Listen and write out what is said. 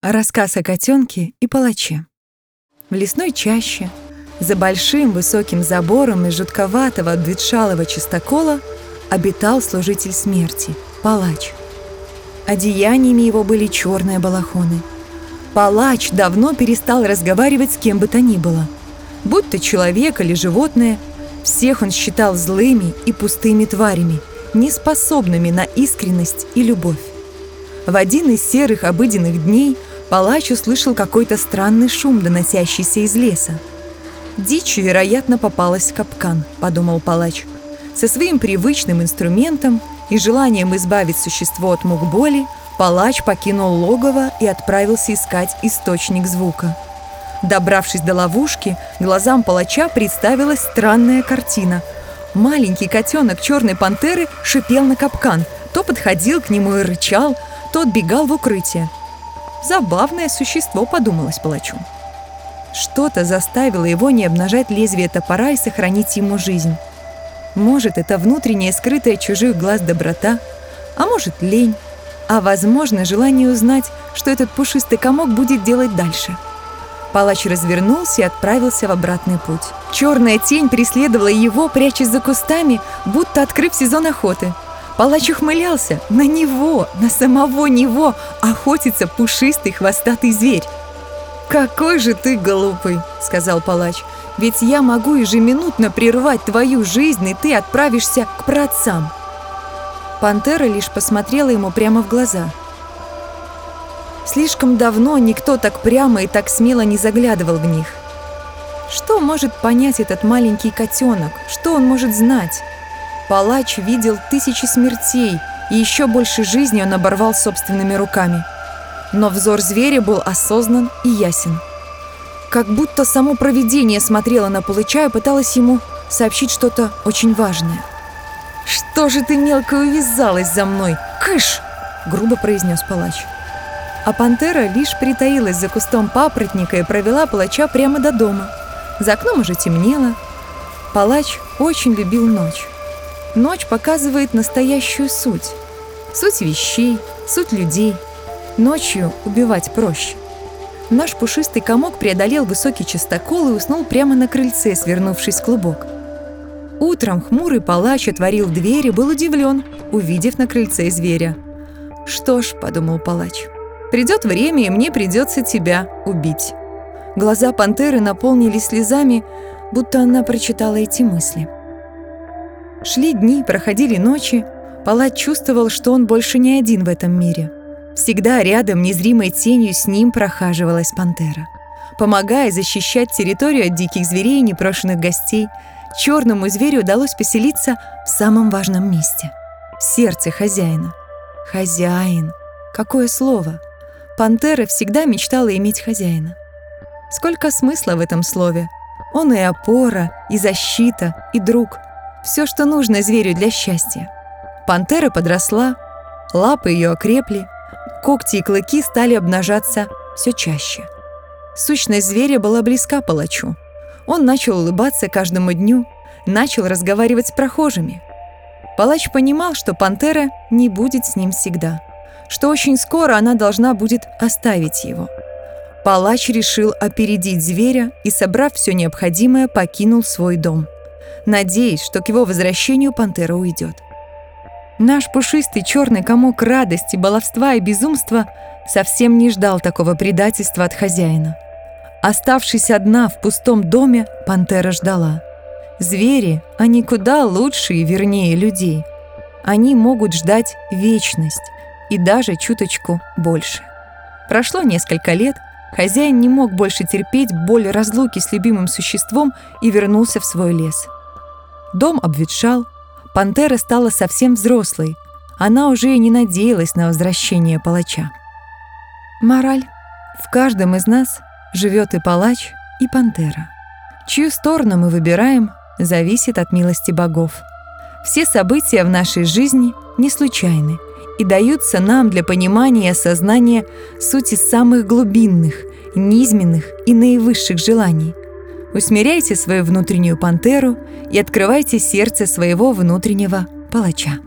Рассказ о котенке и палаче. В лесной чаще, за большим высоким забором из жутковатого обветшалого чистокола, обитал служитель смерти, палач. Одеяниями его были черные балахоны. Палач давно перестал разговаривать с кем бы то ни было. Будь то человек или животное, всех он считал злыми и пустыми тварями, неспособными на искренность и любовь. В один из серых обыденных дней – Палач услышал какой-то странный шум, доносящийся из леса. «Дичь, вероятно, попалась в капкан», — подумал палач. Со своим привычным инструментом и желанием избавить существо от мук боли, палач покинул логово и отправился искать источник звука. Добравшись до ловушки, глазам палача представилась странная картина. Маленький котенок черной пантеры шипел на капкан, то подходил к нему и рычал, то отбегал в укрытие. Забавное существо, подумалось палачу. Что-то заставило его не обнажать лезвие топора и сохранить ему жизнь. Может, это внутренняя скрытая чужих глаз доброта, а может, лень, а, возможно, желание узнать, что этот пушистый комок будет делать дальше. Палач развернулся и отправился в обратный путь. Черная тень преследовала его, прячась за кустами, будто открыв сезон охоты – Палач ухмылялся. На него, на самого него охотится пушистый хвостатый зверь. «Какой же ты глупый!» — сказал палач. «Ведь я могу ежеминутно прервать твою жизнь, и ты отправишься к праотцам». Пантера лишь посмотрела ему прямо в глаза. Слишком давно никто так прямо и так смело не заглядывал в них. Что может понять этот маленький котенок? Что он может знать? Палач видел тысячи смертей, и еще больше жизни он оборвал собственными руками. Но взор зверя был осознан и ясен. Как будто само провидение смотрело на Палыча и пыталось ему сообщить что-то очень важное. «Что же ты мелко увязалась за мной? Кыш!» — грубо произнес палач. А пантера лишь притаилась за кустом папоротника и провела палача прямо до дома. За окном уже темнело. Палач очень любил ночь. Ночь показывает настоящую суть. Суть вещей, суть людей. Ночью убивать проще. Наш пушистый комок преодолел высокий частокол и уснул прямо на крыльце, свернувшись в клубок. Утром хмурый палач отворил дверь и был удивлен, увидев на крыльце зверя. «Что ж», — подумал палач, — «придет время, и мне придется тебя убить». Глаза пантеры наполнились слезами, будто она прочитала эти мысли. Шли дни, проходили ночи. Палач чувствовал, что он больше не один в этом мире. Всегда рядом, незримой тенью, с ним прохаживалась пантера. Помогая защищать территорию от диких зверей и непрошенных гостей, черному зверю удалось поселиться в самом важном месте — в сердце хозяина. Хозяин. Какое слово! Пантера всегда мечтала иметь хозяина. Сколько смысла в этом слове! Он и опора, и защита, и друг — все, что нужно зверю для счастья. Пантера подросла, лапы ее окрепли, когти и клыки стали обнажаться все чаще. Сущность зверя была близка палачу. Он начал улыбаться каждому дню, начал разговаривать с прохожими. Палач понимал, что пантера не будет с ним всегда, что очень скоро она должна будет оставить его. Палач решил опередить зверя и, собрав все необходимое, покинул свой дом – надеясь, что к его возвращению пантера уйдет. Наш пушистый черный комок радости, баловства и безумства совсем не ждал такого предательства от хозяина. Оставшись одна в пустом доме, пантера ждала. Звери, они куда лучше и вернее людей. Они могут ждать вечность и даже чуточку больше. Прошло несколько лет, хозяин не мог больше терпеть боль разлуки с любимым существом и вернулся в свой лес – Дом обветшал, пантера стала совсем взрослой. Она уже и не надеялась на возвращение палача. Мораль. В каждом из нас живет и палач, и пантера. Чью сторону мы выбираем, зависит от милости богов. Все события в нашей жизни не случайны и даются нам для понимания и осознания сути самых глубинных, низменных и наивысших желаний – Усмиряйте свою внутреннюю пантеру и открывайте сердце своего внутреннего палача.